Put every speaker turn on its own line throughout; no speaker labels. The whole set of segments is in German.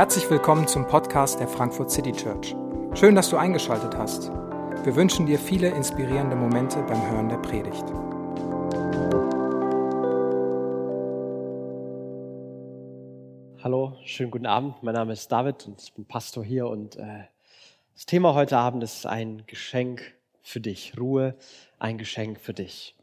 Herzlich willkommen zum Podcast der Frankfurt City Church. Schön, dass du eingeschaltet hast. Wir wünschen dir viele inspirierende Momente beim Hören der Predigt.
Hallo, schönen guten Abend. Mein Name ist David und ich bin Pastor hier und äh, das Thema heute Abend ist ein Geschenk für dich. Ruhe, ein Geschenk für dich.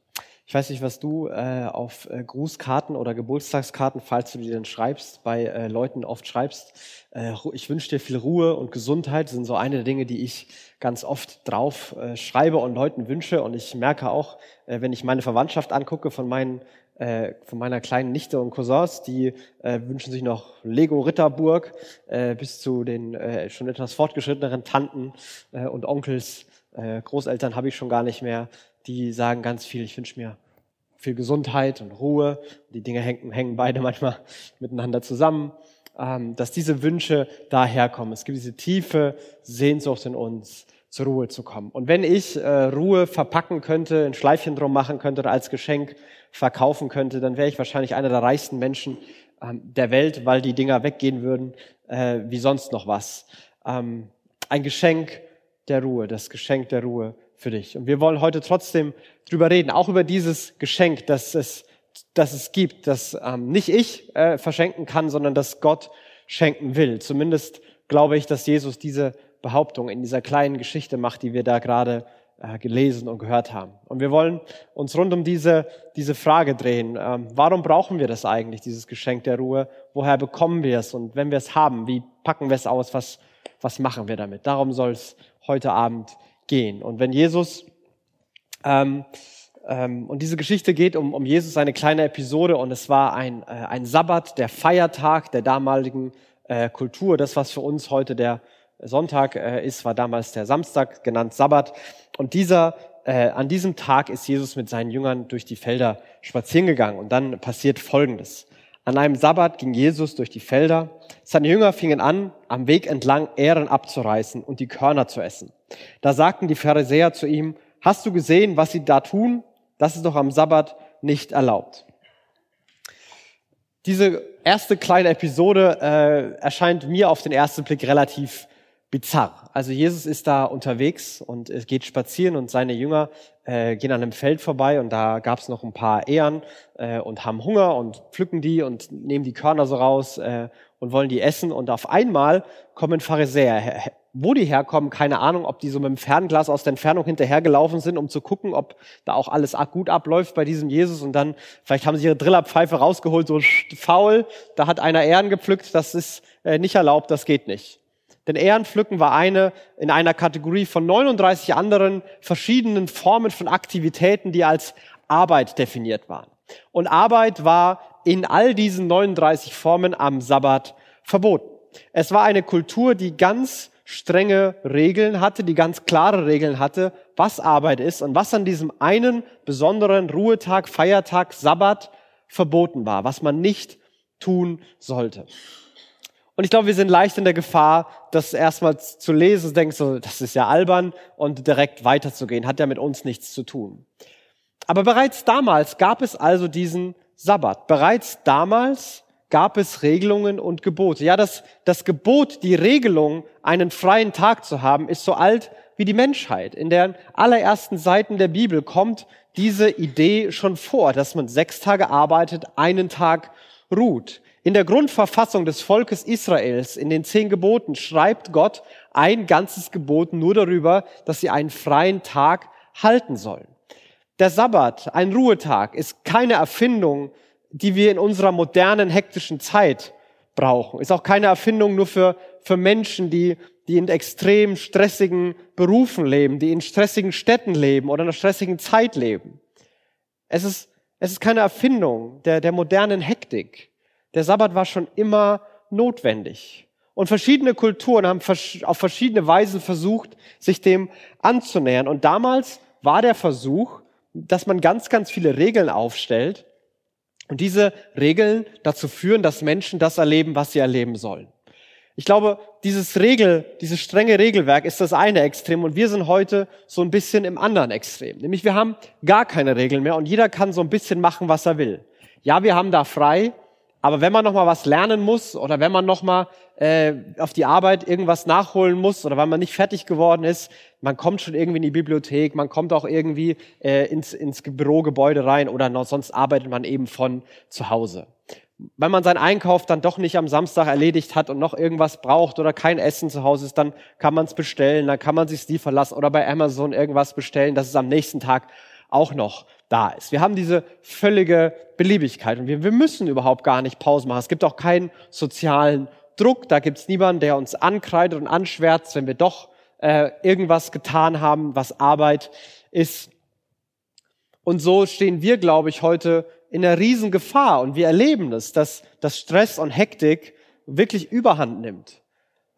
Ich weiß nicht, was du äh, auf äh, Grußkarten oder Geburtstagskarten, falls du die denn schreibst, bei äh, Leuten oft schreibst. Äh, ich wünsche dir viel Ruhe und Gesundheit. Sind so eine der Dinge, die ich ganz oft drauf äh, schreibe und Leuten wünsche. Und ich merke auch, äh, wenn ich meine Verwandtschaft angucke von meinen äh, von meiner kleinen Nichte und Cousins, die äh, wünschen sich noch Lego Ritterburg äh, bis zu den äh, schon etwas fortgeschritteneren Tanten äh, und Onkels. Äh, Großeltern habe ich schon gar nicht mehr die sagen ganz viel, ich wünsche mir viel Gesundheit und Ruhe. Die Dinge hängen, hängen beide manchmal miteinander zusammen. Ähm, dass diese Wünsche daherkommen. Es gibt diese tiefe Sehnsucht in uns, zur Ruhe zu kommen. Und wenn ich äh, Ruhe verpacken könnte, ein Schleifchen drum machen könnte oder als Geschenk verkaufen könnte, dann wäre ich wahrscheinlich einer der reichsten Menschen ähm, der Welt, weil die Dinger weggehen würden äh, wie sonst noch was. Ähm, ein Geschenk der Ruhe, das Geschenk der Ruhe für dich. Und wir wollen heute trotzdem drüber reden, auch über dieses Geschenk, das es, das es gibt, das ähm, nicht ich äh, verschenken kann, sondern das Gott schenken will. Zumindest glaube ich, dass Jesus diese Behauptung in dieser kleinen Geschichte macht, die wir da gerade äh, gelesen und gehört haben. Und wir wollen uns rund um diese, diese Frage drehen. Ähm, warum brauchen wir das eigentlich, dieses Geschenk der Ruhe? Woher bekommen wir es? Und wenn wir es haben, wie packen wir es aus? Was, was machen wir damit? Darum soll es heute Abend gehen. Und wenn Jesus, ähm, ähm, und diese Geschichte geht um, um Jesus, eine kleine Episode, und es war ein, äh, ein Sabbat, der Feiertag der damaligen äh, Kultur. Das, was für uns heute der Sonntag äh, ist, war damals der Samstag, genannt Sabbat. Und dieser, äh, an diesem Tag ist Jesus mit seinen Jüngern durch die Felder spazieren gegangen. Und dann passiert Folgendes. An einem Sabbat ging Jesus durch die Felder. Seine Jünger fingen an, am Weg entlang Ähren abzureißen und die Körner zu essen. Da sagten die Pharisäer zu ihm, hast du gesehen, was sie da tun? Das ist doch am Sabbat nicht erlaubt. Diese erste kleine Episode äh, erscheint mir auf den ersten Blick relativ bizarr. Also Jesus ist da unterwegs und es geht spazieren und seine Jünger äh, gehen an einem Feld vorbei und da gab es noch ein paar Ehren äh, und haben Hunger und pflücken die und nehmen die Körner so raus äh, und wollen die essen und auf einmal kommen Pharisäer. Wo die herkommen, keine Ahnung, ob die so mit dem Fernglas aus der Entfernung hinterhergelaufen sind, um zu gucken, ob da auch alles gut abläuft bei diesem Jesus und dann, vielleicht haben sie ihre Drillerpfeife rausgeholt, so faul, da hat einer Ehren gepflückt, das ist äh, nicht erlaubt, das geht nicht. Denn Ehrenpflücken war eine in einer Kategorie von 39 anderen verschiedenen Formen von Aktivitäten, die als Arbeit definiert waren. Und Arbeit war in all diesen 39 Formen am Sabbat verboten. Es war eine Kultur, die ganz strenge Regeln hatte, die ganz klare Regeln hatte, was Arbeit ist und was an diesem einen besonderen Ruhetag, Feiertag, Sabbat verboten war, was man nicht tun sollte. Und ich glaube, wir sind leicht in der Gefahr, das erstmal zu lesen, denkst so, das ist ja albern und direkt weiterzugehen, hat ja mit uns nichts zu tun. Aber bereits damals gab es also diesen Sabbat. Bereits damals gab es Regelungen und Gebote. Ja, das, das Gebot, die Regelung, einen freien Tag zu haben, ist so alt wie die Menschheit. In den allerersten Seiten der Bibel kommt diese Idee schon vor, dass man sechs Tage arbeitet, einen Tag ruht. In der Grundverfassung des Volkes Israels, in den zehn Geboten, schreibt Gott ein ganzes Gebot nur darüber, dass sie einen freien Tag halten sollen. Der Sabbat, ein Ruhetag, ist keine Erfindung, die wir in unserer modernen, hektischen Zeit brauchen. Ist auch keine Erfindung nur für, für Menschen, die, die in extrem stressigen Berufen leben, die in stressigen Städten leben oder in einer stressigen Zeit leben. Es ist, es ist keine Erfindung der, der modernen Hektik. Der Sabbat war schon immer notwendig. Und verschiedene Kulturen haben auf verschiedene Weisen versucht, sich dem anzunähern. Und damals war der Versuch, dass man ganz, ganz viele Regeln aufstellt und diese Regeln dazu führen, dass Menschen das erleben, was sie erleben sollen. Ich glaube, dieses Regel, dieses strenge Regelwerk ist das eine Extrem und wir sind heute so ein bisschen im anderen Extrem. Nämlich wir haben gar keine Regeln mehr und jeder kann so ein bisschen machen, was er will. Ja, wir haben da frei, Aber wenn man noch mal was lernen muss oder wenn man noch mal äh, auf die Arbeit irgendwas nachholen muss oder weil man nicht fertig geworden ist, man kommt schon irgendwie in die Bibliothek, man kommt auch irgendwie äh, ins, ins Bürogebäude rein oder noch, sonst arbeitet man eben von zu Hause. Wenn man seinen Einkauf dann doch nicht am Samstag erledigt hat und noch irgendwas braucht oder kein Essen zu Hause ist, dann kann man es bestellen, dann kann man sich liefern lassen oder bei Amazon irgendwas bestellen, dass es am nächsten Tag auch noch da ist. Wir haben diese völlige Beliebigkeit und wir, wir müssen überhaupt gar nicht Pause machen. Es gibt auch keinen sozialen Druck, da gibt es niemanden, der uns ankreidet und anschwärzt, wenn wir doch äh, irgendwas getan haben, was Arbeit ist. Und so stehen wir, glaube ich, heute in einer riesen Gefahr und wir erleben es, dass, dass Stress und Hektik wirklich Überhand nimmt.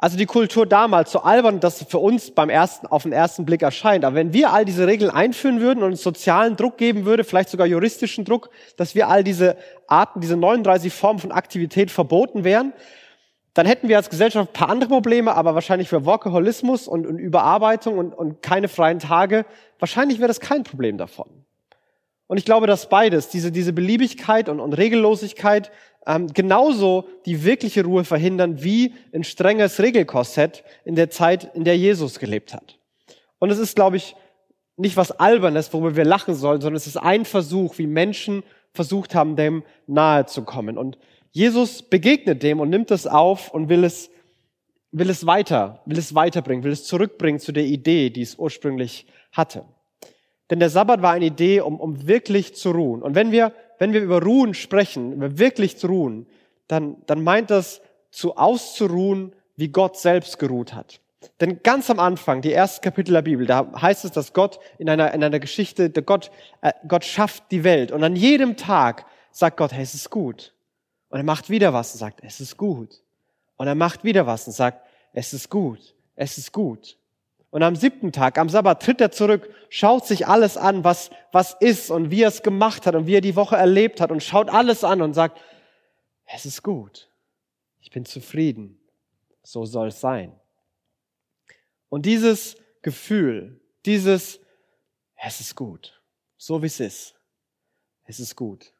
Also die Kultur damals, so albern das für uns beim ersten, auf den ersten Blick erscheint. Aber wenn wir all diese Regeln einführen würden und uns sozialen Druck geben würde, vielleicht sogar juristischen Druck, dass wir all diese Arten, diese 39 Formen von Aktivität verboten wären, dann hätten wir als Gesellschaft ein paar andere Probleme, aber wahrscheinlich für Workaholismus und, und Überarbeitung und, und keine freien Tage, wahrscheinlich wäre das kein Problem davon. Und ich glaube, dass beides, diese, diese Beliebigkeit und, und Regellosigkeit, ähm, genauso die wirkliche Ruhe verhindern wie ein strenges Regelkorsett in der Zeit, in der Jesus gelebt hat. Und es ist, glaube ich, nicht was Albernes, worüber wir lachen sollen, sondern es ist ein Versuch, wie Menschen versucht haben, dem nahe zu kommen. Und Jesus begegnet dem und nimmt es auf und will es, will es weiter, will es weiterbringen, will es zurückbringen zu der Idee, die es ursprünglich hatte. Denn der Sabbat war eine Idee, um, um wirklich zu ruhen. Und wenn wir wenn wir über Ruhen sprechen, über wirklich zu ruhen, dann, dann meint das zu auszuruhen, wie Gott selbst geruht hat. Denn ganz am Anfang, die ersten Kapitel der Bibel, da heißt es, dass Gott in einer, in einer Geschichte, der Gott, äh, Gott schafft die Welt. Und an jedem Tag sagt Gott, hey, es ist gut. Und er macht wieder was und sagt, es ist gut. Und er macht wieder was und sagt, es ist gut, es ist gut. Und am siebten Tag, am Sabbat, tritt er zurück, schaut sich alles an, was, was ist und wie er es gemacht hat und wie er die Woche erlebt hat und schaut alles an und sagt, es ist gut. Ich bin zufrieden. So soll es sein. Und dieses Gefühl, dieses, es ist gut. So wie es ist. Es ist gut.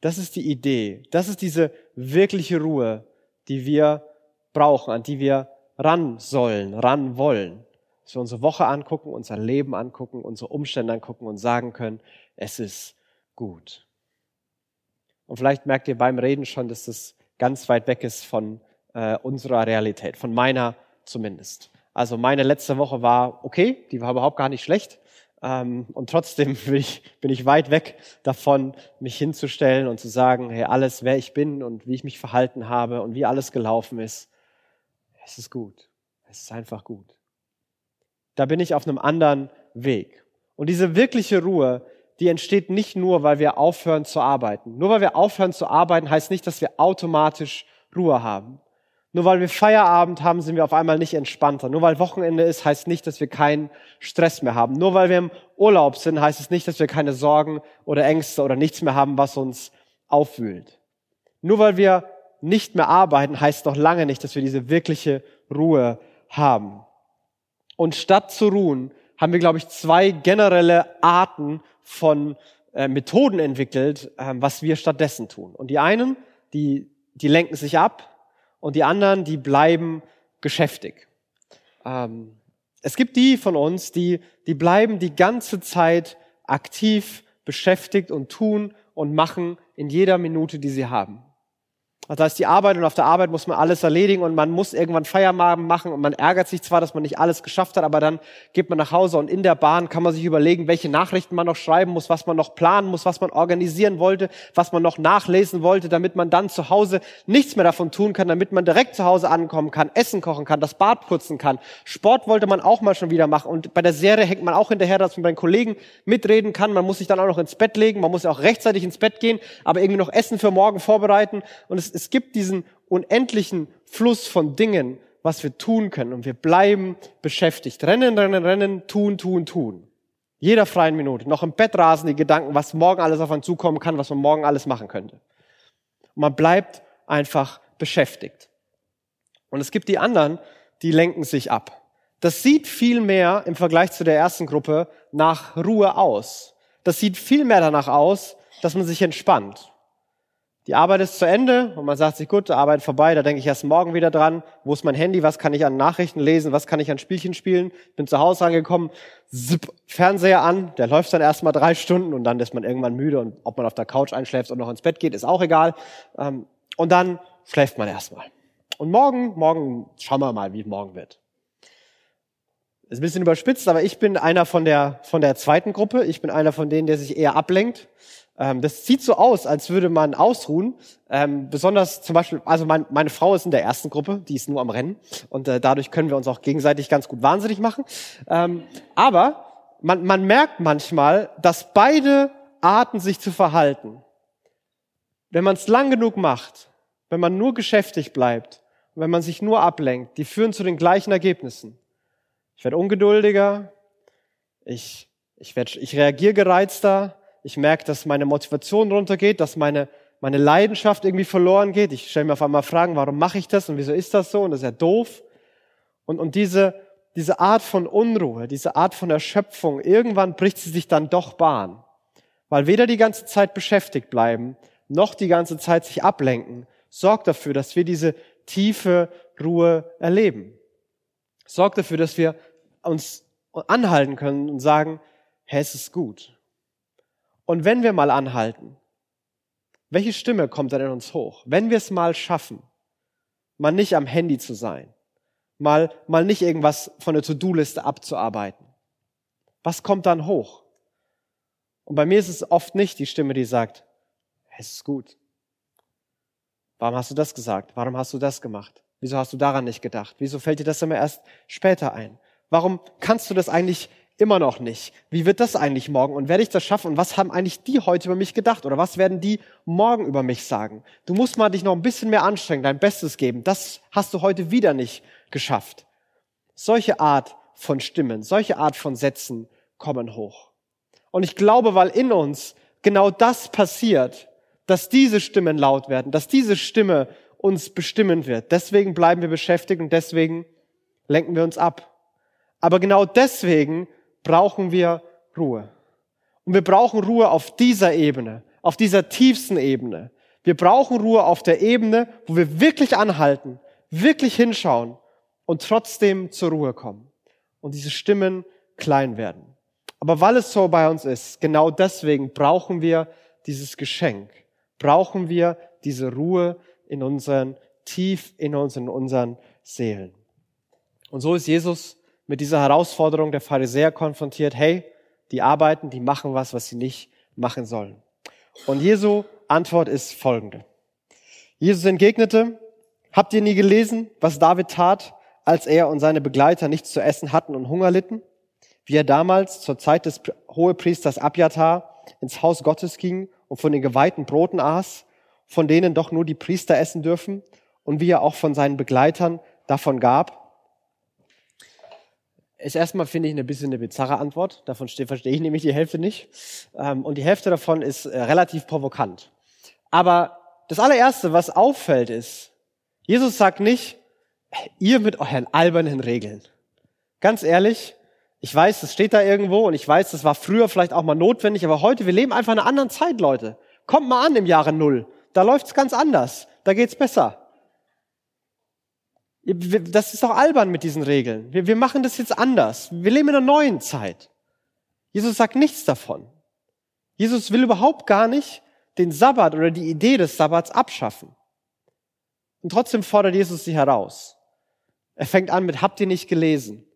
Das ist die Idee. Das ist diese wirkliche Ruhe, die wir brauchen, an die wir ran sollen, ran wollen dass wir unsere Woche angucken, unser Leben angucken, unsere Umstände angucken und sagen können, es ist gut. Und vielleicht merkt ihr beim Reden schon, dass das ganz weit weg ist von äh, unserer Realität, von meiner zumindest. Also meine letzte Woche war okay, die war überhaupt gar nicht schlecht. Ähm, und trotzdem bin ich, bin ich weit weg davon, mich hinzustellen und zu sagen, hey, alles, wer ich bin und wie ich mich verhalten habe und wie alles gelaufen ist, es ist gut. Es ist einfach gut da bin ich auf einem anderen Weg. Und diese wirkliche Ruhe, die entsteht nicht nur, weil wir aufhören zu arbeiten. Nur weil wir aufhören zu arbeiten, heißt nicht, dass wir automatisch Ruhe haben. Nur weil wir Feierabend haben, sind wir auf einmal nicht entspannter. Nur weil Wochenende ist, heißt nicht, dass wir keinen Stress mehr haben. Nur weil wir im Urlaub sind, heißt es nicht, dass wir keine Sorgen oder Ängste oder nichts mehr haben, was uns aufwühlt. Nur weil wir nicht mehr arbeiten, heißt noch lange nicht, dass wir diese wirkliche Ruhe haben. Und statt zu ruhen, haben wir, glaube ich, zwei generelle Arten von äh, Methoden entwickelt, äh, was wir stattdessen tun. Und die einen, die, die lenken sich ab und die anderen, die bleiben geschäftig. Ähm, es gibt die von uns, die, die bleiben die ganze Zeit aktiv beschäftigt und tun und machen in jeder Minute, die sie haben. Also da ist die Arbeit und auf der Arbeit muss man alles erledigen und man muss irgendwann Feierabend machen und man ärgert sich zwar, dass man nicht alles geschafft hat, aber dann geht man nach Hause und in der Bahn kann man sich überlegen, welche Nachrichten man noch schreiben muss, was man noch planen muss, was man organisieren wollte, was man noch nachlesen wollte, damit man dann zu Hause nichts mehr davon tun kann, damit man direkt zu Hause ankommen kann, Essen kochen kann, das Bad putzen kann. Sport wollte man auch mal schon wieder machen und bei der Serie hängt man auch hinterher, dass man bei den Kollegen mitreden kann. Man muss sich dann auch noch ins Bett legen, man muss ja auch rechtzeitig ins Bett gehen, aber irgendwie noch Essen für morgen vorbereiten und es es gibt diesen unendlichen Fluss von Dingen, was wir tun können. Und wir bleiben beschäftigt. Rennen, rennen, rennen, tun, tun, tun. Jeder freien Minute. Noch im Bett rasen die Gedanken, was morgen alles auf einen zukommen kann, was man morgen alles machen könnte. Und man bleibt einfach beschäftigt. Und es gibt die anderen, die lenken sich ab. Das sieht viel mehr im Vergleich zu der ersten Gruppe nach Ruhe aus. Das sieht viel mehr danach aus, dass man sich entspannt. Die Arbeit ist zu Ende und man sagt sich, gut, Arbeit vorbei, da denke ich erst morgen wieder dran. Wo ist mein Handy? Was kann ich an Nachrichten lesen? Was kann ich an Spielchen spielen? Bin zu Hause angekommen, zipp, Fernseher an, der läuft dann erstmal drei Stunden und dann ist man irgendwann müde und ob man auf der Couch einschläft und noch ins Bett geht, ist auch egal. Ähm, und dann schläft man erstmal. Und morgen, morgen schauen wir mal, wie morgen wird. Ist ein bisschen überspitzt, aber ich bin einer von der, von der zweiten Gruppe. Ich bin einer von denen, der sich eher ablenkt. Ähm, das sieht so aus, als würde man ausruhen. Ähm, besonders zum Beispiel, also mein, meine Frau ist in der ersten Gruppe, die ist nur am Rennen. Und äh, dadurch können wir uns auch gegenseitig ganz gut wahnsinnig machen. Ähm, aber man, man merkt manchmal, dass beide Arten, sich zu verhalten, wenn man es lang genug macht, wenn man nur geschäftig bleibt, wenn man sich nur ablenkt, die führen zu den gleichen Ergebnissen. Ich werde ungeduldiger, ich, ich, werd, ich reagiere gereizter, ich merke, dass meine Motivation runtergeht, dass meine, meine Leidenschaft irgendwie verloren geht. Ich stelle mir auf einmal Fragen, warum mache ich das und wieso ist das so und das ist ja doof. Und, und diese, diese Art von Unruhe, diese Art von Erschöpfung, irgendwann bricht sie sich dann doch Bahn. Weil weder die ganze Zeit beschäftigt bleiben, noch die ganze Zeit sich ablenken, sorgt dafür, dass wir diese tiefe Ruhe erleben. Sorgt dafür, dass wir uns anhalten können und sagen, hey, es ist gut. Und wenn wir mal anhalten, welche Stimme kommt dann in uns hoch? Wenn wir es mal schaffen, mal nicht am Handy zu sein, mal, mal nicht irgendwas von der To-Do-Liste abzuarbeiten, was kommt dann hoch? Und bei mir ist es oft nicht die Stimme, die sagt, es ist gut. Warum hast du das gesagt? Warum hast du das gemacht? Wieso hast du daran nicht gedacht? Wieso fällt dir das immer erst später ein? Warum kannst du das eigentlich immer noch nicht? Wie wird das eigentlich morgen? Und werde ich das schaffen? Und was haben eigentlich die heute über mich gedacht? Oder was werden die morgen über mich sagen? Du musst mal dich noch ein bisschen mehr anstrengen, dein Bestes geben. Das hast du heute wieder nicht geschafft. Solche Art von Stimmen, solche Art von Sätzen kommen hoch. Und ich glaube, weil in uns genau das passiert, dass diese Stimmen laut werden, dass diese Stimme uns bestimmen wird. Deswegen bleiben wir beschäftigt und deswegen lenken wir uns ab. Aber genau deswegen brauchen wir Ruhe. Und wir brauchen Ruhe auf dieser Ebene, auf dieser tiefsten Ebene. Wir brauchen Ruhe auf der Ebene, wo wir wirklich anhalten, wirklich hinschauen und trotzdem zur Ruhe kommen. Und diese Stimmen klein werden. Aber weil es so bei uns ist, genau deswegen brauchen wir dieses Geschenk. Brauchen wir diese Ruhe, in unseren, tief in uns, in unseren Seelen. Und so ist Jesus mit dieser Herausforderung der Pharisäer konfrontiert. Hey, die arbeiten, die machen was, was sie nicht machen sollen. Und Jesu Antwort ist folgende. Jesus entgegnete, habt ihr nie gelesen, was David tat, als er und seine Begleiter nichts zu essen hatten und Hunger litten? Wie er damals zur Zeit des Hohepriesters Abjatar ins Haus Gottes ging und von den geweihten Broten aß von denen doch nur die Priester essen dürfen und wie er auch von seinen Begleitern davon gab? Ist erstmal, finde ich, eine bisschen eine bizarre Antwort. Davon verstehe ich nämlich die Hälfte nicht. Ähm, und die Hälfte davon ist äh, relativ provokant. Aber das allererste, was auffällt, ist, Jesus sagt nicht, ihr mit euren albernen Regeln. Ganz ehrlich, ich weiß, das steht da irgendwo und ich weiß, das war früher vielleicht auch mal notwendig, aber heute, wir leben einfach in einer anderen Zeit, Leute. Kommt mal an im Jahre Null. Da läuft's ganz anders. Da geht's besser. Das ist doch albern mit diesen Regeln. Wir, wir machen das jetzt anders. Wir leben in einer neuen Zeit. Jesus sagt nichts davon. Jesus will überhaupt gar nicht den Sabbat oder die Idee des Sabbats abschaffen. Und trotzdem fordert Jesus sie heraus. Er fängt an mit, habt ihr nicht gelesen?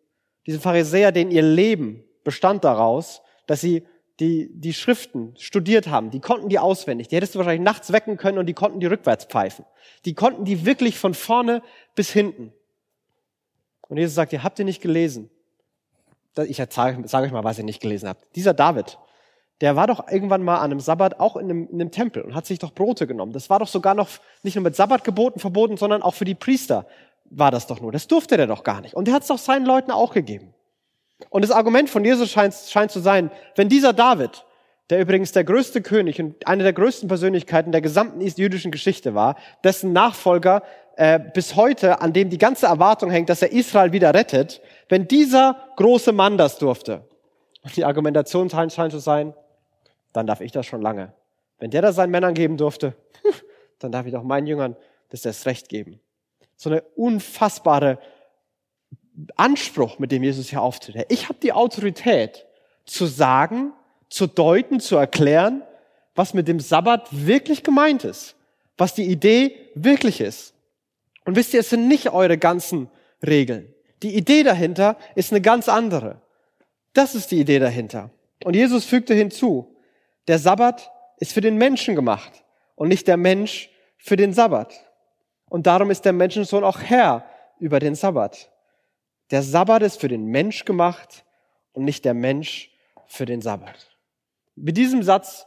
Diese Pharisäer, denen ihr Leben bestand daraus, dass sie die die Schriften studiert haben, die konnten die auswendig. Die hättest du wahrscheinlich nachts wecken können und die konnten die rückwärts pfeifen. Die konnten die wirklich von vorne bis hinten. Und Jesus sagt, ihr habt ihr nicht gelesen. Ich sage sag euch mal, was ihr nicht gelesen habt. Dieser David, der war doch irgendwann mal an einem Sabbat auch in einem, in einem Tempel und hat sich doch Brote genommen. Das war doch sogar noch nicht nur mit Sabbatgeboten verboten, sondern auch für die Priester war das doch nur. Das durfte der doch gar nicht. Und er hat es doch seinen Leuten auch gegeben. Und das Argument von Jesus scheint, scheint zu sein, wenn dieser David, der übrigens der größte König und eine der größten Persönlichkeiten der gesamten jüdischen Geschichte war, dessen Nachfolger äh, bis heute, an dem die ganze Erwartung hängt, dass er Israel wieder rettet, wenn dieser große Mann das durfte, und die Argumentation scheint zu sein, dann darf ich das schon lange. Wenn der das seinen Männern geben durfte, dann darf ich auch meinen Jüngern das erst recht geben. So eine unfassbare Anspruch, mit dem Jesus hier auftritt. Ich habe die Autorität zu sagen, zu deuten, zu erklären, was mit dem Sabbat wirklich gemeint ist, was die Idee wirklich ist. Und wisst ihr, es sind nicht eure ganzen Regeln. Die Idee dahinter ist eine ganz andere. Das ist die Idee dahinter. Und Jesus fügte hinzu, der Sabbat ist für den Menschen gemacht und nicht der Mensch für den Sabbat. Und darum ist der Menschensohn auch Herr über den Sabbat. Der Sabbat ist für den Mensch gemacht und nicht der Mensch für den Sabbat. Mit diesem Satz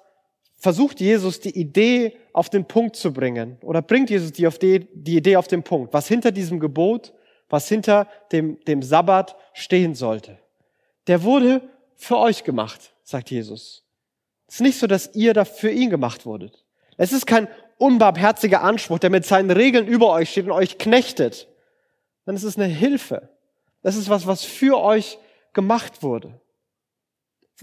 versucht Jesus die Idee auf den Punkt zu bringen oder bringt Jesus die, auf die, die Idee auf den Punkt, was hinter diesem Gebot, was hinter dem, dem Sabbat stehen sollte. Der wurde für euch gemacht, sagt Jesus. Es ist nicht so, dass ihr da für ihn gemacht wurdet. Es ist kein unbarmherziger Anspruch, der mit seinen Regeln über euch steht und euch knechtet. Sondern es ist eine Hilfe. Das ist was, was für euch gemacht wurde.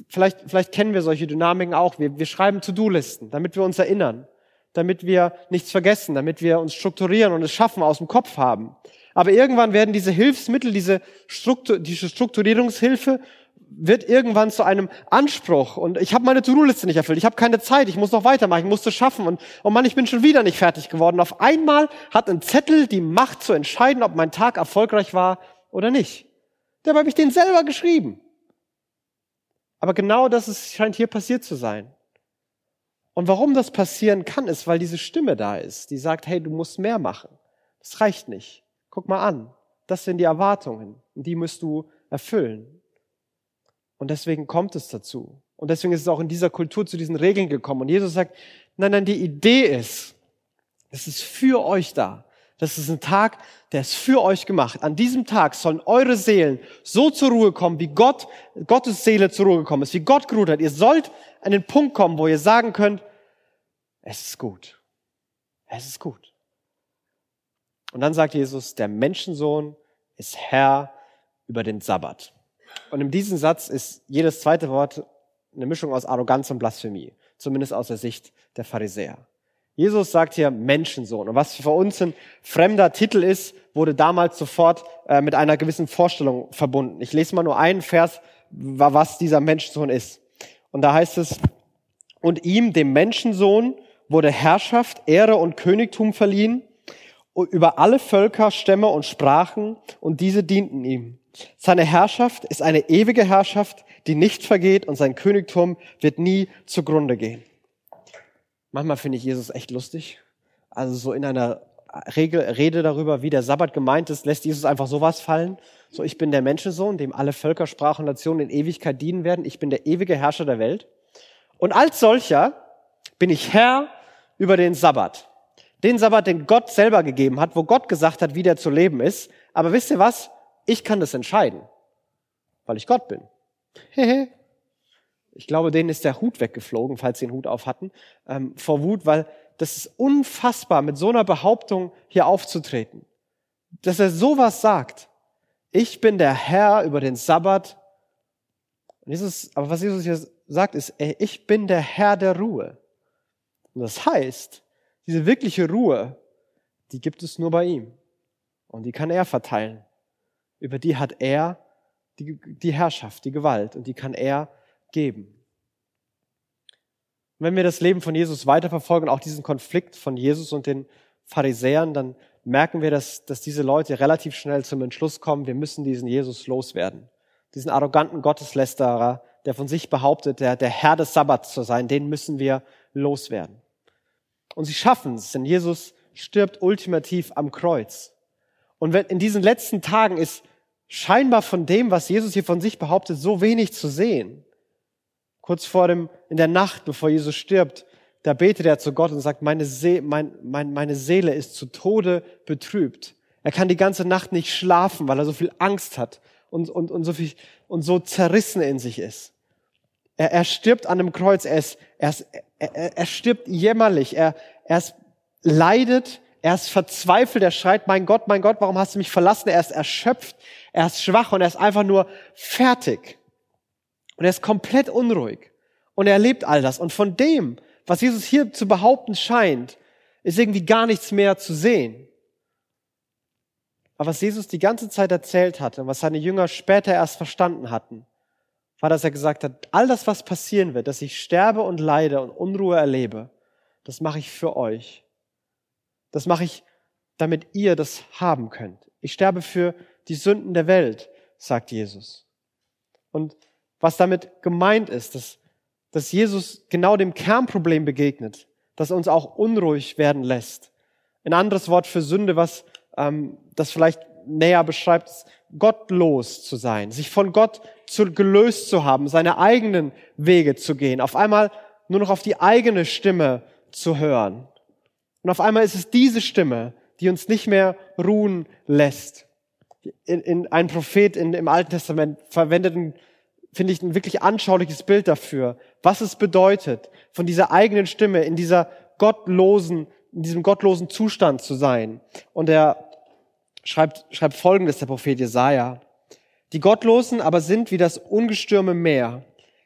Vielleicht, vielleicht kennen wir solche Dynamiken auch. Wir, wir schreiben To-Do-Listen, damit wir uns erinnern, damit wir nichts vergessen, damit wir uns strukturieren und es schaffen, aus dem Kopf haben. Aber irgendwann werden diese Hilfsmittel, diese, Struktur, diese Strukturierungshilfe wird irgendwann zu einem Anspruch und ich habe meine To-Do-Liste nicht erfüllt, ich habe keine Zeit, ich muss noch weitermachen, ich muss das schaffen und oh Mann, ich bin schon wieder nicht fertig geworden. Auf einmal hat ein Zettel die Macht zu entscheiden, ob mein Tag erfolgreich war oder nicht. Dabei habe ich den selber geschrieben. Aber genau das ist, scheint hier passiert zu sein. Und warum das passieren kann, ist, weil diese Stimme da ist, die sagt, hey, du musst mehr machen. Das reicht nicht. Guck mal an. Das sind die Erwartungen. Und die musst du erfüllen. Und deswegen kommt es dazu. Und deswegen ist es auch in dieser Kultur zu diesen Regeln gekommen. Und Jesus sagt, nein, nein, die Idee ist, es ist für euch da. Das ist ein Tag, der ist für euch gemacht. An diesem Tag sollen eure Seelen so zur Ruhe kommen, wie Gott, Gottes Seele zur Ruhe gekommen ist, wie Gott geruht hat. Ihr sollt an den Punkt kommen, wo ihr sagen könnt, es ist gut. Es ist gut. Und dann sagt Jesus, der Menschensohn ist Herr über den Sabbat. Und in diesem Satz ist jedes zweite Wort eine Mischung aus Arroganz und Blasphemie. Zumindest aus der Sicht der Pharisäer. Jesus sagt hier Menschensohn. Und was für uns ein fremder Titel ist, wurde damals sofort äh, mit einer gewissen Vorstellung verbunden. Ich lese mal nur einen Vers, was dieser Menschensohn ist. Und da heißt es, und ihm, dem Menschensohn, wurde Herrschaft, Ehre und Königtum verliehen über alle Völker, Stämme und Sprachen, und diese dienten ihm. Seine Herrschaft ist eine ewige Herrschaft, die nicht vergeht, und sein Königtum wird nie zugrunde gehen. Manchmal finde ich Jesus echt lustig. Also so in einer Regel, Rede darüber, wie der Sabbat gemeint ist, lässt Jesus einfach sowas fallen. So, ich bin der Menschensohn, dem alle Völker, Sprachen Nationen in Ewigkeit dienen werden. Ich bin der ewige Herrscher der Welt. Und als solcher bin ich Herr über den Sabbat. Den Sabbat, den Gott selber gegeben hat, wo Gott gesagt hat, wie der zu leben ist. Aber wisst ihr was? Ich kann das entscheiden, weil ich Gott bin. Ich glaube, denen ist der Hut weggeflogen, falls sie den Hut auf hatten, ähm, vor Wut, weil das ist unfassbar, mit so einer Behauptung hier aufzutreten. Dass er sowas sagt. Ich bin der Herr über den Sabbat. Und Jesus, aber was Jesus hier sagt, ist, ey, ich bin der Herr der Ruhe. Und das heißt, diese wirkliche Ruhe, die gibt es nur bei ihm. Und die kann er verteilen. Über die hat er die, die Herrschaft, die Gewalt. Und die kann er geben. Und wenn wir das Leben von Jesus weiterverfolgen, auch diesen Konflikt von Jesus und den Pharisäern, dann merken wir, dass, dass diese Leute relativ schnell zum Entschluss kommen, wir müssen diesen Jesus loswerden. Diesen arroganten Gotteslästerer, der von sich behauptet, der, der Herr des Sabbats zu sein, den müssen wir loswerden. Und sie schaffen es, denn Jesus stirbt ultimativ am Kreuz. Und in diesen letzten Tagen ist scheinbar von dem, was Jesus hier von sich behauptet, so wenig zu sehen. Kurz vor dem, in der Nacht, bevor Jesus stirbt, da betet er zu Gott und sagt, meine, See, mein, mein, meine Seele ist zu Tode betrübt. Er kann die ganze Nacht nicht schlafen, weil er so viel Angst hat und, und, und, so, viel, und so zerrissen in sich ist. Er, er stirbt an dem Kreuz, er, ist, er, ist, er, er stirbt jämmerlich, er, er ist, leidet, er ist verzweifelt, er schreit, mein Gott, mein Gott, warum hast du mich verlassen? Er ist erschöpft, er ist schwach und er ist einfach nur fertig. Und er ist komplett unruhig. Und er erlebt all das. Und von dem, was Jesus hier zu behaupten scheint, ist irgendwie gar nichts mehr zu sehen. Aber was Jesus die ganze Zeit erzählt hatte und was seine Jünger später erst verstanden hatten, war, dass er gesagt hat, all das, was passieren wird, dass ich sterbe und leide und Unruhe erlebe, das mache ich für euch. Das mache ich, damit ihr das haben könnt. Ich sterbe für die Sünden der Welt, sagt Jesus. Und was damit gemeint ist, dass, dass Jesus genau dem Kernproblem begegnet, das uns auch unruhig werden lässt. Ein anderes Wort für Sünde, was ähm, das vielleicht näher beschreibt, ist gottlos zu sein, sich von Gott zu, gelöst zu haben, seine eigenen Wege zu gehen, auf einmal nur noch auf die eigene Stimme zu hören. Und auf einmal ist es diese Stimme, die uns nicht mehr ruhen lässt. In, in, ein Prophet in, im Alten Testament verwendet, ein, finde ich, ein wirklich anschauliches Bild dafür, was es bedeutet, von dieser eigenen Stimme in dieser gottlosen, in diesem gottlosen Zustand zu sein. Und er schreibt, schreibt folgendes, der Prophet Jesaja. Die Gottlosen aber sind wie das ungestürme Meer.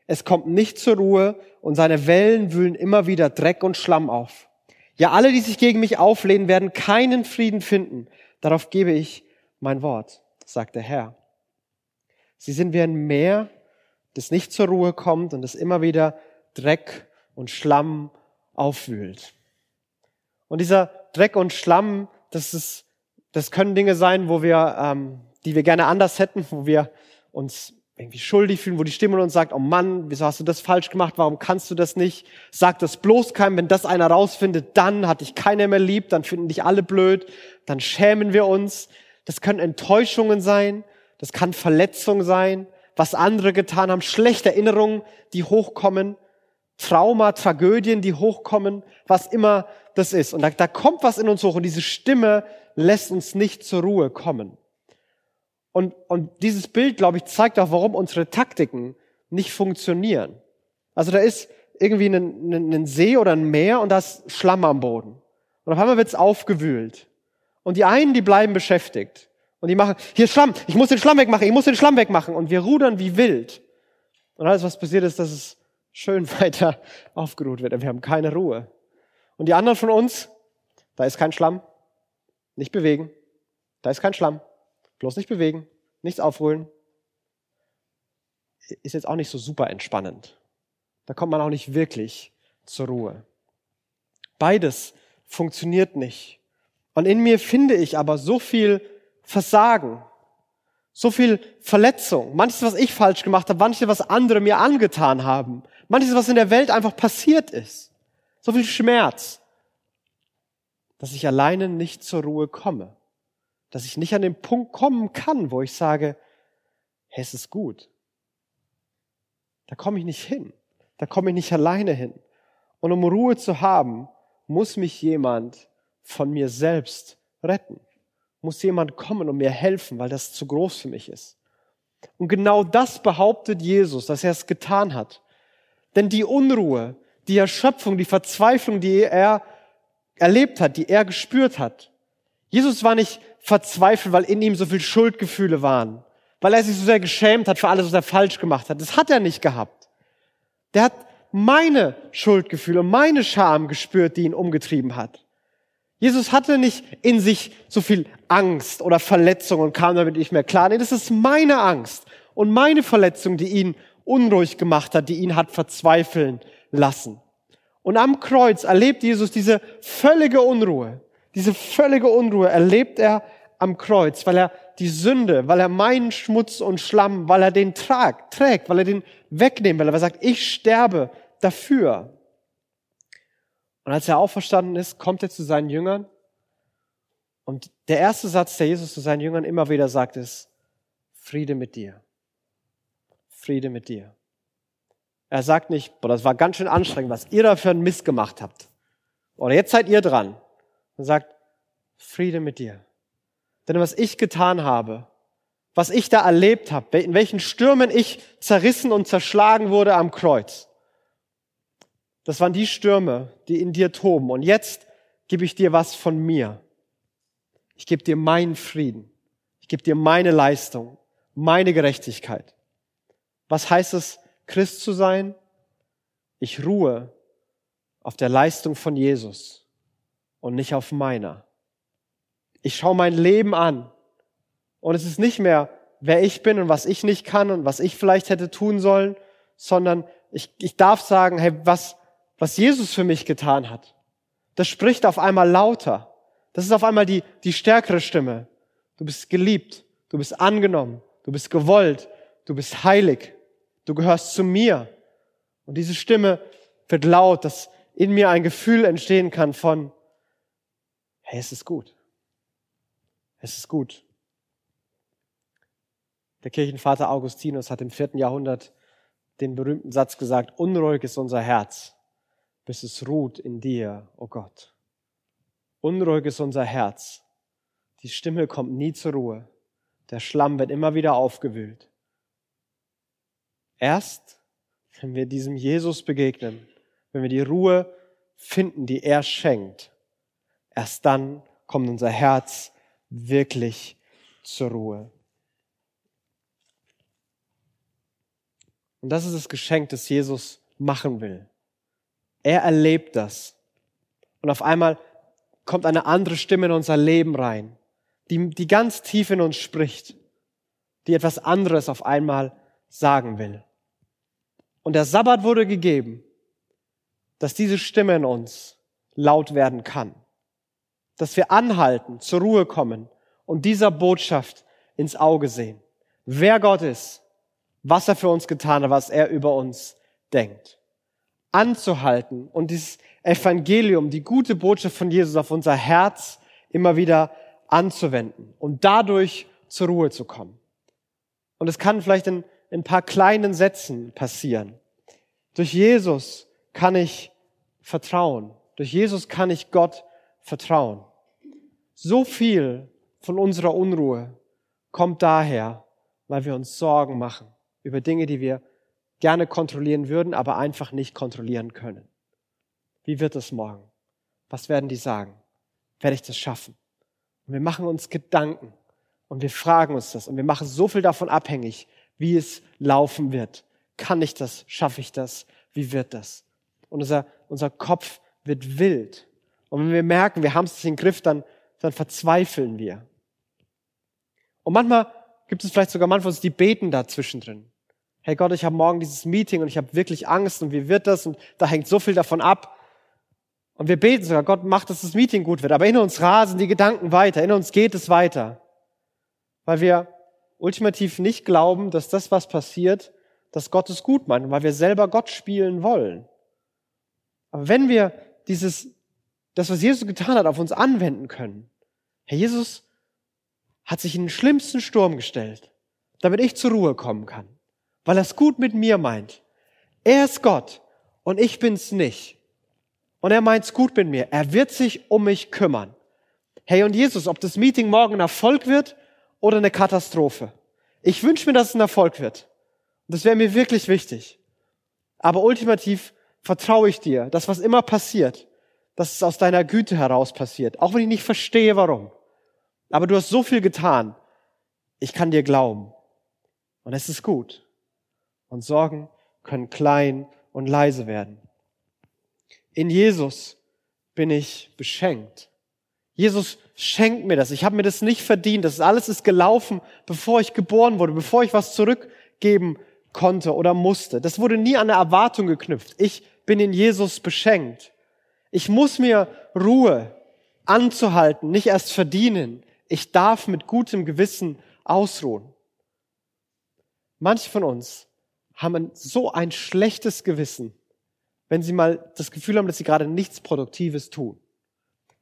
Es kommt nicht zur Ruhe und seine Wellen wühlen immer wieder Dreck und Schlamm auf. Ja, alle, die sich gegen mich auflehnen, werden keinen Frieden finden. Darauf gebe ich mein Wort, sagt der Herr. Sie sind wie ein Meer, das nicht zur Ruhe kommt und das immer wieder Dreck und Schlamm aufwühlt. Und dieser Dreck und Schlamm, das ist das können Dinge sein, wo wir, ähm, die wir gerne anders hätten, wo wir uns irgendwie schuldig fühlen, wo die Stimme uns sagt, oh Mann, wieso hast du das falsch gemacht? Warum kannst du das nicht? Sag das bloß keinem. Wenn das einer rausfindet, dann hat dich keiner mehr lieb, dann finden dich alle blöd, dann schämen wir uns. Das können Enttäuschungen sein, das kann Verletzung sein, was andere getan haben, schlechte Erinnerungen, die hochkommen, Trauma, Tragödien, die hochkommen, was immer das ist. Und da, da kommt was in uns hoch und diese Stimme lässt uns nicht zur Ruhe kommen. Und, und dieses Bild, glaube ich, zeigt auch, warum unsere Taktiken nicht funktionieren. Also da ist irgendwie ein, ein, ein See oder ein Meer und da ist Schlamm am Boden. Und auf einmal wird's aufgewühlt. Und die einen, die bleiben beschäftigt. Und die machen, hier ist Schlamm, ich muss den Schlamm wegmachen, ich muss den Schlamm wegmachen. Und wir rudern wie wild. Und alles, was passiert ist, dass es schön weiter aufgeruht wird. Und wir haben keine Ruhe. Und die anderen von uns, da ist kein Schlamm, nicht bewegen. Da ist kein Schlamm. Bloß nicht bewegen. Nichts aufholen. Ist jetzt auch nicht so super entspannend. Da kommt man auch nicht wirklich zur Ruhe. Beides funktioniert nicht. Und in mir finde ich aber so viel Versagen, so viel Verletzung, manches, was ich falsch gemacht habe, manches, was andere mir angetan haben, manches, was in der Welt einfach passiert ist, so viel Schmerz, dass ich alleine nicht zur Ruhe komme. Dass ich nicht an den Punkt kommen kann, wo ich sage, hey, es ist gut. Da komme ich nicht hin. Da komme ich nicht alleine hin. Und um Ruhe zu haben, muss mich jemand von mir selbst retten. Muss jemand kommen und mir helfen, weil das zu groß für mich ist. Und genau das behauptet Jesus, dass er es getan hat. Denn die Unruhe, die Erschöpfung, die Verzweiflung, die er erlebt hat, die er gespürt hat. Jesus war nicht verzweifelt, weil in ihm so viel Schuldgefühle waren, weil er sich so sehr geschämt hat für alles, was er falsch gemacht hat. Das hat er nicht gehabt. Der hat meine Schuldgefühle, meine Scham gespürt, die ihn umgetrieben hat. Jesus hatte nicht in sich so viel Angst oder Verletzung und kam damit nicht mehr klar. Nee, das ist meine Angst und meine Verletzung, die ihn unruhig gemacht hat, die ihn hat verzweifeln lassen. Und am Kreuz erlebt Jesus diese völlige Unruhe. Diese völlige Unruhe erlebt er am Kreuz, weil er die Sünde, weil er meinen Schmutz und Schlamm, weil er den tragt, trägt, weil er den wegnimmt, weil er sagt, ich sterbe dafür. Und als er auferstanden ist, kommt er zu seinen Jüngern. Und der erste Satz, der Jesus zu seinen Jüngern immer wieder sagt, ist, Friede mit dir. Friede mit dir. Er sagt nicht, boah, das war ganz schön anstrengend, was ihr da für einen Mist gemacht habt. Oder jetzt seid ihr dran. Er sagt, Friede mit dir. Denn was ich getan habe, was ich da erlebt habe, in welchen Stürmen ich zerrissen und zerschlagen wurde am Kreuz, das waren die Stürme, die in dir toben. Und jetzt gebe ich dir was von mir. Ich gebe dir meinen Frieden. Ich gebe dir meine Leistung, meine Gerechtigkeit. Was heißt es, Christ zu sein, ich ruhe auf der Leistung von Jesus. und nicht auf meiner. Ich schaue mein Leben an und es ist nicht mehr, wer ich bin und was ich nicht kann und was ich vielleicht hätte tun sollen, sondern ich, ich darf sagen, hey, was, was Jesus für mich getan hat, das spricht auf einmal lauter. Das ist auf einmal die, die stärkere Stimme. Du bist geliebt, du bist angenommen, du bist gewollt, du bist heilig, du gehörst zu mir. Und diese Stimme wird laut, dass in mir ein Gefühl entstehen kann von, hey, es ist gut. Es ist gut. Der Kirchenvater Augustinus hat im vierten Jahrhundert den berühmten Satz gesagt, unruhig ist unser Herz, bis es ruht in dir, o oh Gott. Unruhig ist unser Herz. Die Stimme kommt nie zur Ruhe. Der Schlamm wird immer wieder aufgewühlt. Erst, wenn wir diesem Jesus begegnen, wenn wir die Ruhe finden, die er schenkt, erst dann kommt unser Herz wirklich zur Ruhe. Und das ist das Geschenk, das Jesus machen will. Er erlebt das. Und auf einmal kommt eine andere Stimme in unser Leben rein, die, die ganz tief in uns spricht, die etwas anderes auf einmal sagen will. Und der Sabbat wurde gegeben, dass diese Stimme in uns laut werden kann, dass wir anhalten, zur Ruhe kommen und dieser Botschaft ins Auge sehen, wer Gott ist, was er für uns getan hat, was er über uns denkt. Anzuhalten und dieses Evangelium, die gute Botschaft von Jesus auf unser Herz immer wieder anzuwenden und dadurch zur Ruhe zu kommen. Und es kann vielleicht in, in ein paar kleinen Sätzen passieren. Durch Jesus kann ich vertrauen. Durch Jesus kann ich Gott vertrauen. So viel von unserer Unruhe kommt daher, weil wir uns Sorgen machen über Dinge, die wir gerne kontrollieren würden, aber einfach nicht kontrollieren können. Wie wird es morgen? Was werden die sagen? Werde ich das schaffen? Und wir machen uns Gedanken und wir fragen uns das und wir machen so viel davon abhängig, wie es laufen wird. Kann ich das? Schaffe ich das? Wie wird das? Und unser, unser Kopf wird wild. Und wenn wir merken, wir haben es nicht im Griff, dann, dann verzweifeln wir. Und manchmal gibt es vielleicht sogar manchmal die beten da zwischendrin hey Gott, ich habe morgen dieses Meeting und ich habe wirklich Angst und wie wird das und da hängt so viel davon ab. Und wir beten sogar, Gott macht, dass das Meeting gut wird. Aber in uns rasen die Gedanken weiter, in uns geht es weiter. Weil wir ultimativ nicht glauben, dass das, was passiert, dass Gott es gut meint, weil wir selber Gott spielen wollen. Aber wenn wir dieses, das, was Jesus getan hat, auf uns anwenden können, Herr Jesus hat sich in den schlimmsten Sturm gestellt, damit ich zur Ruhe kommen kann weil er es gut mit mir meint. Er ist Gott und ich bin's nicht. Und er meint's gut mit mir. Er wird sich um mich kümmern. Hey und Jesus, ob das Meeting morgen ein Erfolg wird oder eine Katastrophe. Ich wünsche mir, dass es ein Erfolg wird. Das wäre mir wirklich wichtig. Aber ultimativ vertraue ich dir, dass was immer passiert, dass es aus deiner Güte heraus passiert. Auch wenn ich nicht verstehe, warum. Aber du hast so viel getan. Ich kann dir glauben. Und es ist gut und Sorgen können klein und leise werden. In Jesus bin ich beschenkt. Jesus schenkt mir das. Ich habe mir das nicht verdient. Das alles ist gelaufen, bevor ich geboren wurde, bevor ich was zurückgeben konnte oder musste. Das wurde nie an eine Erwartung geknüpft. Ich bin in Jesus beschenkt. Ich muss mir Ruhe anzuhalten, nicht erst verdienen. Ich darf mit gutem Gewissen ausruhen. Manche von uns haben so ein schlechtes Gewissen, wenn sie mal das Gefühl haben, dass sie gerade nichts Produktives tun.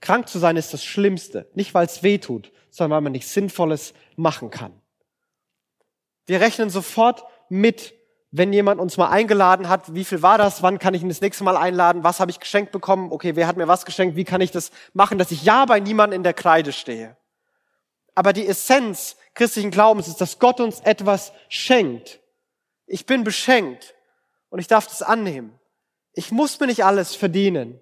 Krank zu sein ist das Schlimmste. Nicht, weil es weh tut, sondern weil man nichts Sinnvolles machen kann. Wir rechnen sofort mit, wenn jemand uns mal eingeladen hat, wie viel war das, wann kann ich ihn das nächste Mal einladen, was habe ich geschenkt bekommen, okay, wer hat mir was geschenkt, wie kann ich das machen, dass ich ja bei niemandem in der Kreide stehe. Aber die Essenz christlichen Glaubens ist, dass Gott uns etwas schenkt. Ich bin beschenkt und ich darf das annehmen. Ich muss mir nicht alles verdienen.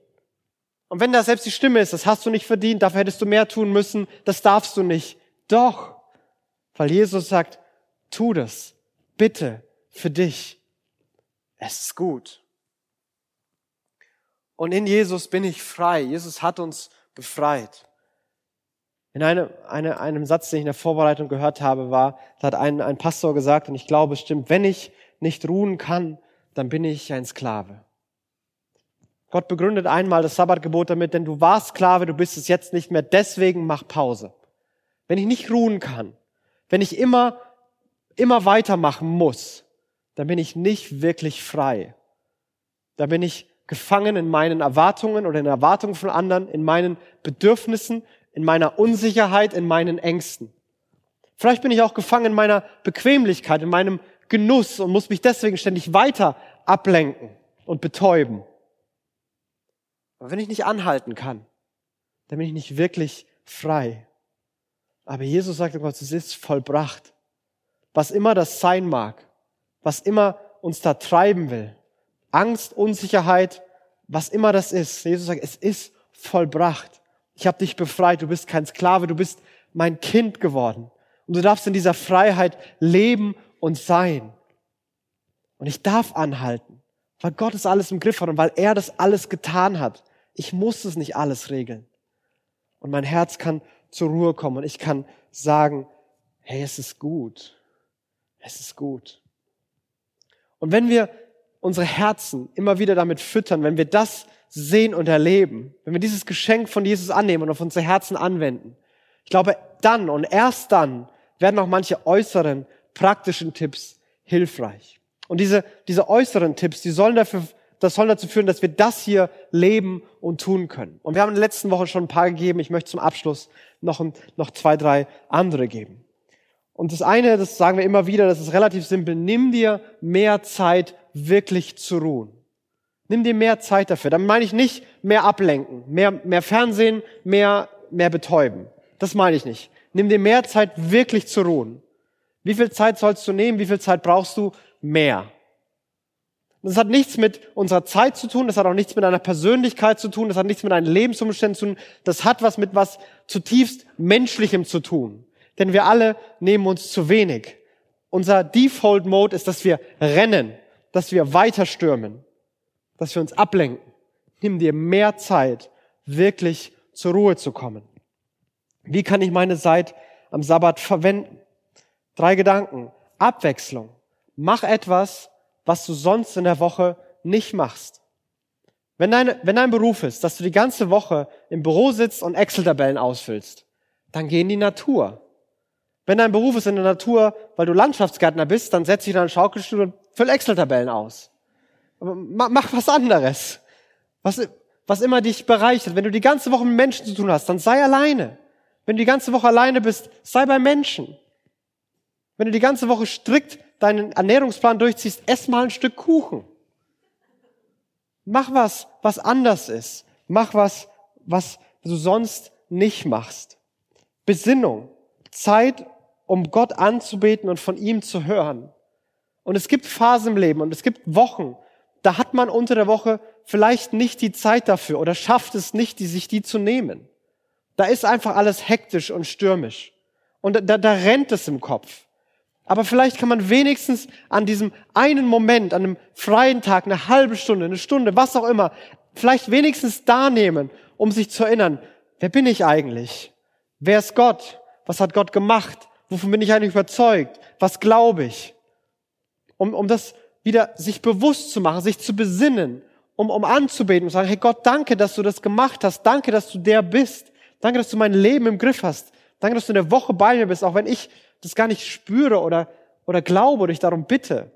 Und wenn da selbst die Stimme ist, das hast du nicht verdient, dafür hättest du mehr tun müssen, das darfst du nicht. Doch, weil Jesus sagt, tu das, bitte, für dich. Es ist gut. Und in Jesus bin ich frei. Jesus hat uns befreit. In einem, eine, einem Satz, den ich in der Vorbereitung gehört habe, war, da hat ein, ein Pastor gesagt, und ich glaube, es stimmt, wenn ich nicht ruhen kann, dann bin ich ein Sklave. Gott begründet einmal das Sabbatgebot damit, denn du warst Sklave, du bist es jetzt nicht mehr, deswegen mach Pause. Wenn ich nicht ruhen kann, wenn ich immer, immer weitermachen muss, dann bin ich nicht wirklich frei. Da bin ich gefangen in meinen Erwartungen oder in Erwartungen von anderen, in meinen Bedürfnissen, in meiner Unsicherheit, in meinen Ängsten. Vielleicht bin ich auch gefangen in meiner Bequemlichkeit, in meinem Genuss und muss mich deswegen ständig weiter ablenken und betäuben. Aber wenn ich nicht anhalten kann, dann bin ich nicht wirklich frei. Aber Jesus sagt, oh Gott, es ist vollbracht. Was immer das sein mag, was immer uns da treiben will, Angst, Unsicherheit, was immer das ist. Jesus sagt, es ist vollbracht. Ich habe dich befreit, du bist kein Sklave, du bist mein Kind geworden. Und du darfst in dieser Freiheit leben und sein. Und ich darf anhalten, weil Gott es alles im Griff hat und weil er das alles getan hat. Ich muss es nicht alles regeln. Und mein Herz kann zur Ruhe kommen und ich kann sagen, hey, es ist gut. Es ist gut. Und wenn wir unsere Herzen immer wieder damit füttern, wenn wir das sehen und erleben, wenn wir dieses Geschenk von Jesus annehmen und auf unsere Herzen anwenden, ich glaube, dann und erst dann werden auch manche äußeren praktischen Tipps hilfreich. Und diese, diese äußeren Tipps, die sollen dafür, das sollen dazu führen, dass wir das hier leben und tun können. Und wir haben in der letzten Woche schon ein paar gegeben. Ich möchte zum Abschluss noch, noch zwei, drei andere geben. Und das eine, das sagen wir immer wieder, das ist relativ simpel. Nimm dir mehr Zeit, wirklich zu ruhen. Nimm dir mehr Zeit dafür. Dann meine ich nicht mehr ablenken, mehr, mehr Fernsehen, mehr, mehr betäuben. Das meine ich nicht. Nimm dir mehr Zeit, wirklich zu ruhen. Wie viel Zeit sollst du nehmen? Wie viel Zeit brauchst du? Mehr. Das hat nichts mit unserer Zeit zu tun, das hat auch nichts mit einer Persönlichkeit zu tun, das hat nichts mit einem Lebensumständen zu tun, das hat was mit was zutiefst Menschlichem zu tun. Denn wir alle nehmen uns zu wenig. Unser Default Mode ist, dass wir rennen, dass wir weiter stürmen, dass wir uns ablenken. Nimm dir mehr Zeit, wirklich zur Ruhe zu kommen. Wie kann ich meine Zeit am Sabbat verwenden? Drei Gedanken. Abwechslung. Mach etwas, was du sonst in der Woche nicht machst. Wenn, deine, wenn dein Beruf ist, dass du die ganze Woche im Büro sitzt und Excel-Tabellen ausfüllst, dann geh in die Natur. Wenn dein Beruf ist in der Natur, weil du Landschaftsgärtner bist, dann setz dich in einen Schaukelstuhl und füll Excel-Tabellen aus. Mach was anderes. Was, was immer dich bereichert. Wenn du die ganze Woche mit Menschen zu tun hast, dann sei alleine. Wenn du die ganze Woche alleine bist, sei bei Menschen. Wenn du die ganze Woche strikt deinen Ernährungsplan durchziehst, ess mal ein Stück Kuchen. Mach was, was anders ist. Mach was, was du sonst nicht machst. Besinnung. Zeit um Gott anzubeten und von ihm zu hören. Und es gibt Phasen im Leben und es gibt Wochen, da hat man unter der Woche vielleicht nicht die Zeit dafür oder schafft es nicht, die, sich die zu nehmen. Da ist einfach alles hektisch und stürmisch. Und da, da rennt es im Kopf. Aber vielleicht kann man wenigstens an diesem einen Moment, an einem freien Tag, eine halbe Stunde, eine Stunde, was auch immer, vielleicht wenigstens da nehmen, um sich zu erinnern, wer bin ich eigentlich? Wer ist Gott? Was hat Gott gemacht? Wovon bin ich eigentlich überzeugt? Was glaube ich? Um, um das wieder sich bewusst zu machen, sich zu besinnen, um, um anzubeten und sagen, hey Gott, danke, dass du das gemacht hast. Danke, dass du der bist. Danke, dass du mein Leben im Griff hast. Danke, dass du in der Woche bei mir bist, auch wenn ich das gar nicht spüre oder, oder glaube oder ich darum bitte.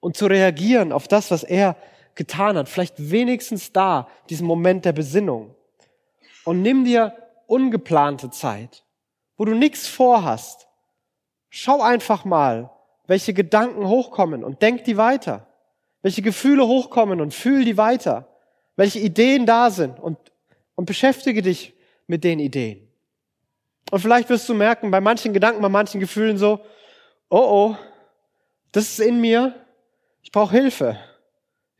Und zu reagieren auf das, was er getan hat. Vielleicht wenigstens da, diesen Moment der Besinnung. Und nimm dir ungeplante Zeit wo du nichts vorhast, schau einfach mal, welche Gedanken hochkommen und denk die weiter. Welche Gefühle hochkommen und fühl die weiter. Welche Ideen da sind und, und beschäftige dich mit den Ideen. Und vielleicht wirst du merken, bei manchen Gedanken, bei manchen Gefühlen so, oh oh, das ist in mir, ich brauche Hilfe.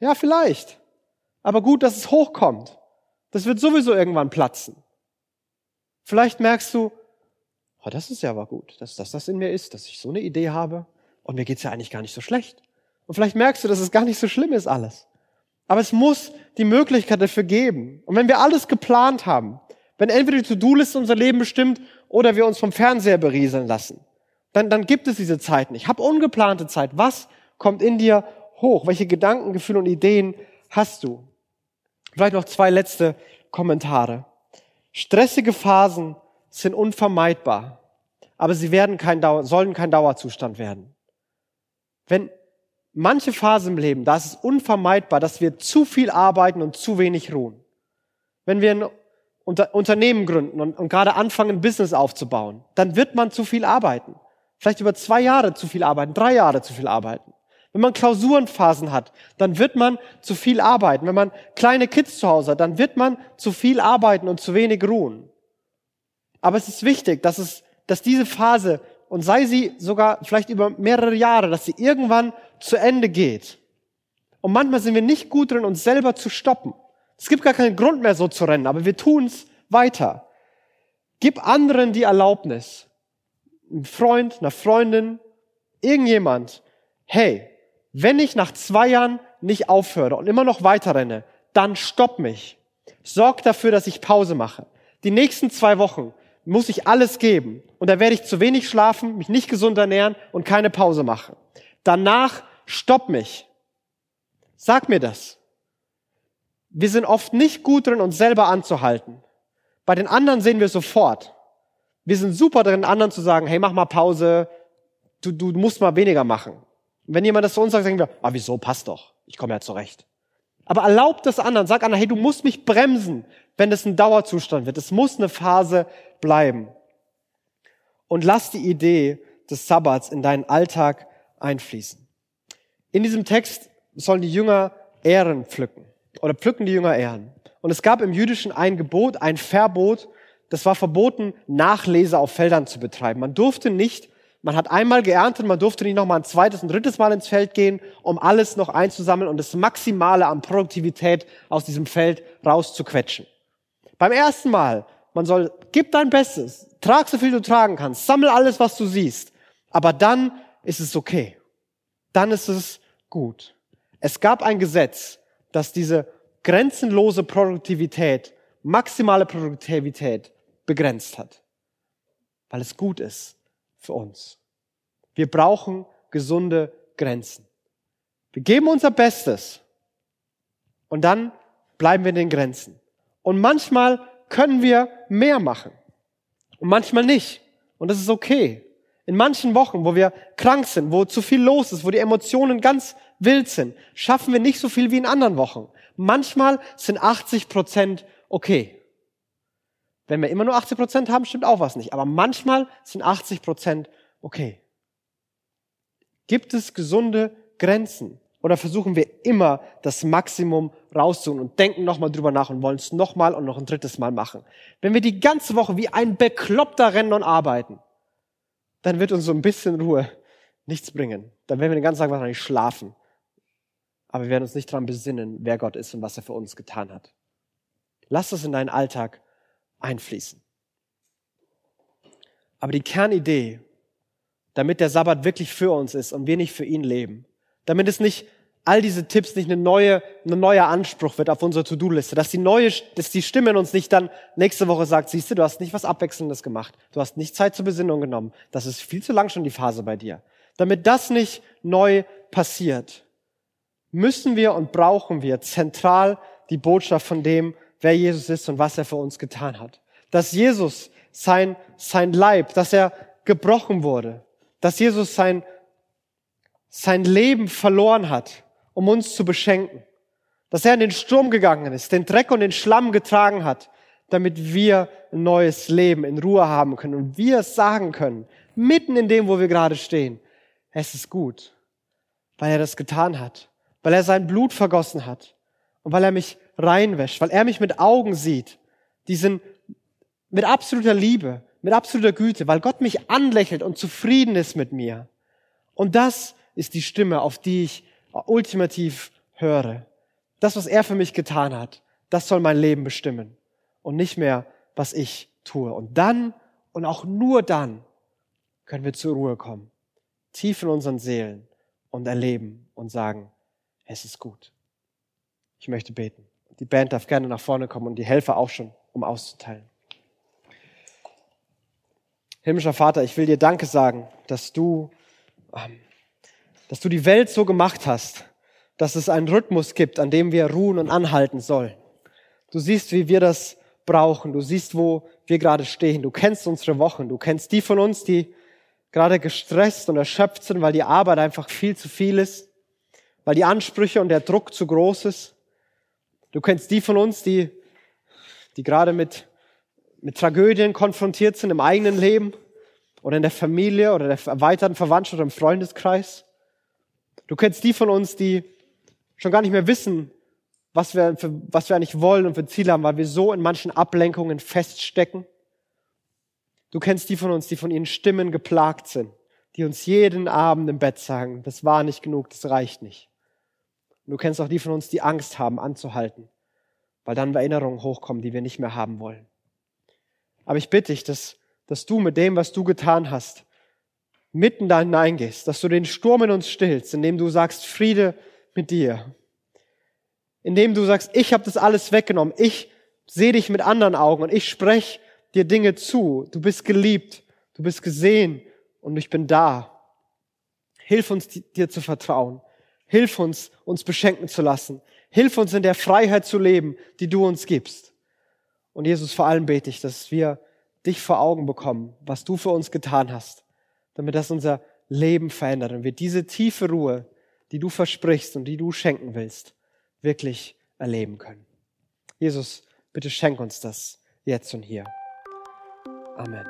Ja, vielleicht. Aber gut, dass es hochkommt. Das wird sowieso irgendwann platzen. Vielleicht merkst du, oh, das ist ja aber gut, dass, dass das in mir ist, dass ich so eine Idee habe und mir geht's ja eigentlich gar nicht so schlecht. Und vielleicht merkst du, dass es gar nicht so schlimm ist alles. Aber es muss die Möglichkeit dafür geben. Und wenn wir alles geplant haben, Wenn entweder die To-Do-Liste unser Leben bestimmt oder wir uns vom Fernseher berieseln lassen, dann, dann gibt es diese Zeit nicht. Hab ungeplante Zeit. Was kommt in dir hoch? Welche Gedanken, Gefühle und Ideen hast du? Vielleicht noch zwei letzte Kommentare. Stressige Phasen sind unvermeidbar, aber sie werden kein Dauer, sollen kein Dauerzustand werden. Wenn manche Phasen im Leben, da ist es unvermeidbar, dass wir zu viel arbeiten und zu wenig ruhen. Wenn wir ein Unter Unternehmen gründen und, und gerade anfangen, ein Business aufzubauen, dann wird man zu viel arbeiten. Vielleicht über zwei Jahre zu viel arbeiten, drei Jahre zu viel arbeiten. Wenn man Klausurenphasen hat, dann wird man zu viel arbeiten. Wenn man kleine Kids zu Hause hat, dann wird man zu viel arbeiten und zu wenig ruhen. Aber es ist wichtig, dass es, dass diese Phase und sei sie sogar vielleicht über mehrere Jahre, dass sie irgendwann zu Ende geht. Und manchmal sind wir nicht gut drin, uns selber zu stoppen. Es gibt gar keinen Grund mehr, so zu rennen, aber wir tun es weiter. Gib anderen die Erlaubnis, ein Freund, einer Freundin, irgendjemand, hey, wenn ich nach zwei Jahren nicht aufhöre und immer noch weiter renne, dann stopp mich. Sorg dafür, dass ich Pause mache. Die nächsten zwei Wochen muss ich alles geben. Und da werde ich zu wenig schlafen, mich nicht gesund ernähren und keine Pause machen. Danach stopp mich. Sag mir das. Wir sind oft nicht gut drin, uns selber anzuhalten. Bei den anderen sehen wir sofort. Wir sind super drin, anderen zu sagen, hey, mach mal Pause, du, du musst mal weniger machen. Und wenn jemand das zu uns sagt, sagen wir, ah, wieso, passt doch, ich komme ja zurecht. Aber erlaubt das anderen, sag anderen, hey, du musst mich bremsen, wenn das ein Dauerzustand wird. Es muss eine Phase bleiben. Und lass die Idee des Sabbats in deinen Alltag einfließen. In diesem Text sollen die Jünger Ehren pflücken oder pflücken die Jünger Ehren. Und es gab im Jüdischen ein Gebot, ein Verbot, das war verboten, Nachlese auf Feldern zu betreiben. Man durfte nicht man hat einmal geerntet, man durfte nicht noch mal ein zweites und drittes Mal ins Feld gehen, um alles noch einzusammeln und das Maximale an Produktivität aus diesem Feld rauszuquetschen. Beim ersten Mal, man soll, gib dein Bestes, trag so viel du tragen kannst, sammel alles, was du siehst. Aber dann ist es okay. Dann ist es gut. Es gab ein Gesetz, das diese grenzenlose Produktivität, maximale Produktivität begrenzt hat. Weil es gut ist für uns. Wir brauchen gesunde Grenzen. Wir geben unser Bestes und dann bleiben wir in den Grenzen. Und manchmal können wir mehr machen und manchmal nicht. Und das ist okay. In manchen Wochen, wo wir krank sind, wo zu viel los ist, wo die Emotionen ganz wild sind, schaffen wir nicht so viel wie in anderen Wochen. Manchmal sind 80 Prozent okay. Wenn wir immer nur 80 Prozent haben, stimmt auch was nicht. Aber manchmal sind 80 Prozent okay. Gibt es gesunde Grenzen? Oder versuchen wir immer das Maximum rauszuholen und denken nochmal drüber nach und wollen es nochmal und noch ein drittes Mal machen? Wenn wir die ganze Woche wie ein Bekloppter rennen und arbeiten, dann wird uns so ein bisschen Ruhe nichts bringen. Dann werden wir den ganzen Tag wahrscheinlich schlafen. Aber wir werden uns nicht daran besinnen, wer Gott ist und was er für uns getan hat. Lass das in deinen Alltag einfließen. Aber die Kernidee, damit der Sabbat wirklich für uns ist und wir nicht für ihn leben, damit es nicht all diese Tipps nicht eine neue, ein neuer Anspruch wird auf unsere To-Do-Liste, dass die neue, dass die Stimme in uns nicht dann nächste Woche sagt, siehst du, du hast nicht was Abwechselndes gemacht, du hast nicht Zeit zur Besinnung genommen, das ist viel zu lang schon die Phase bei dir. Damit das nicht neu passiert, müssen wir und brauchen wir zentral die Botschaft von dem, wer Jesus ist und was er für uns getan hat. Dass Jesus sein, sein Leib, dass er gebrochen wurde, dass Jesus sein, sein Leben verloren hat, um uns zu beschenken. Dass er in den Sturm gegangen ist, den Dreck und den Schlamm getragen hat, damit wir ein neues Leben in Ruhe haben können und wir sagen können, mitten in dem, wo wir gerade stehen. Es ist gut, weil er das getan hat, weil er sein Blut vergossen hat und weil er mich reinwäscht, weil er mich mit Augen sieht, die sind mit absoluter Liebe, mit absoluter Güte, weil Gott mich anlächelt und zufrieden ist mit mir. Und das ist die Stimme, auf die ich ultimativ höre. Das, was er für mich getan hat, das soll mein Leben bestimmen und nicht mehr, was ich tue. Und dann und auch nur dann können wir zur Ruhe kommen, tief in unseren Seelen und erleben und sagen, es ist gut. Ich möchte beten. Die Band darf gerne nach vorne kommen und die Helfer auch schon, um auszuteilen. Himmlischer Vater, ich will dir Danke sagen, dass du, ähm, dass du die Welt so gemacht hast, dass es einen Rhythmus gibt, an dem wir ruhen und anhalten sollen. Du siehst, wie wir das brauchen. Du siehst, wo wir gerade stehen. Du kennst unsere Wochen. Du kennst die von uns, die gerade gestresst und erschöpft sind, weil die Arbeit einfach viel zu viel ist, weil die Ansprüche und der Druck zu groß ist. Du kennst die von uns, die, die gerade mit, mit Tragödien konfrontiert sind im eigenen Leben oder in der Familie oder der erweiterten Verwandtschaft oder im Freundeskreis. Du kennst die von uns, die schon gar nicht mehr wissen, was wir, für, was wir eigentlich wollen und für Ziele haben, weil wir so in manchen Ablenkungen feststecken. Du kennst die von uns, die von ihren Stimmen geplagt sind, die uns jeden Abend im Bett sagen, das war nicht genug, das reicht nicht. Und du kennst auch die von uns, die Angst haben, anzuhalten, weil dann Erinnerungen hochkommen, die wir nicht mehr haben wollen. Aber ich bitte dich, dass, dass du mit dem, was du getan hast, mitten da hineingehst, dass du den Sturm in uns stillst, indem du sagst, Friede mit dir, indem du sagst, ich habe das alles weggenommen, ich sehe dich mit anderen Augen und ich spreche dir Dinge zu. Du bist geliebt, du bist gesehen und ich bin da. Hilf uns, dir zu vertrauen. Hilf uns, uns beschenken zu lassen. Hilf uns in der Freiheit zu leben, die du uns gibst. Und Jesus, vor allem bete ich, dass wir dich vor Augen bekommen, was du für uns getan hast, damit das unser Leben verändert und wir diese tiefe Ruhe, die du versprichst und die du schenken willst, wirklich erleben können. Jesus, bitte schenk uns das jetzt und hier. Amen.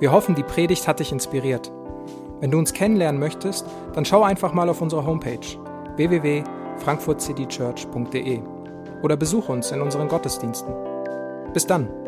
Wir hoffen, die Predigt hat dich inspiriert. Wenn du uns kennenlernen möchtest, dann schau einfach mal auf unsere Homepage www.frankfurtcitychurch.de oder besuch uns in unseren Gottesdiensten. Bis dann!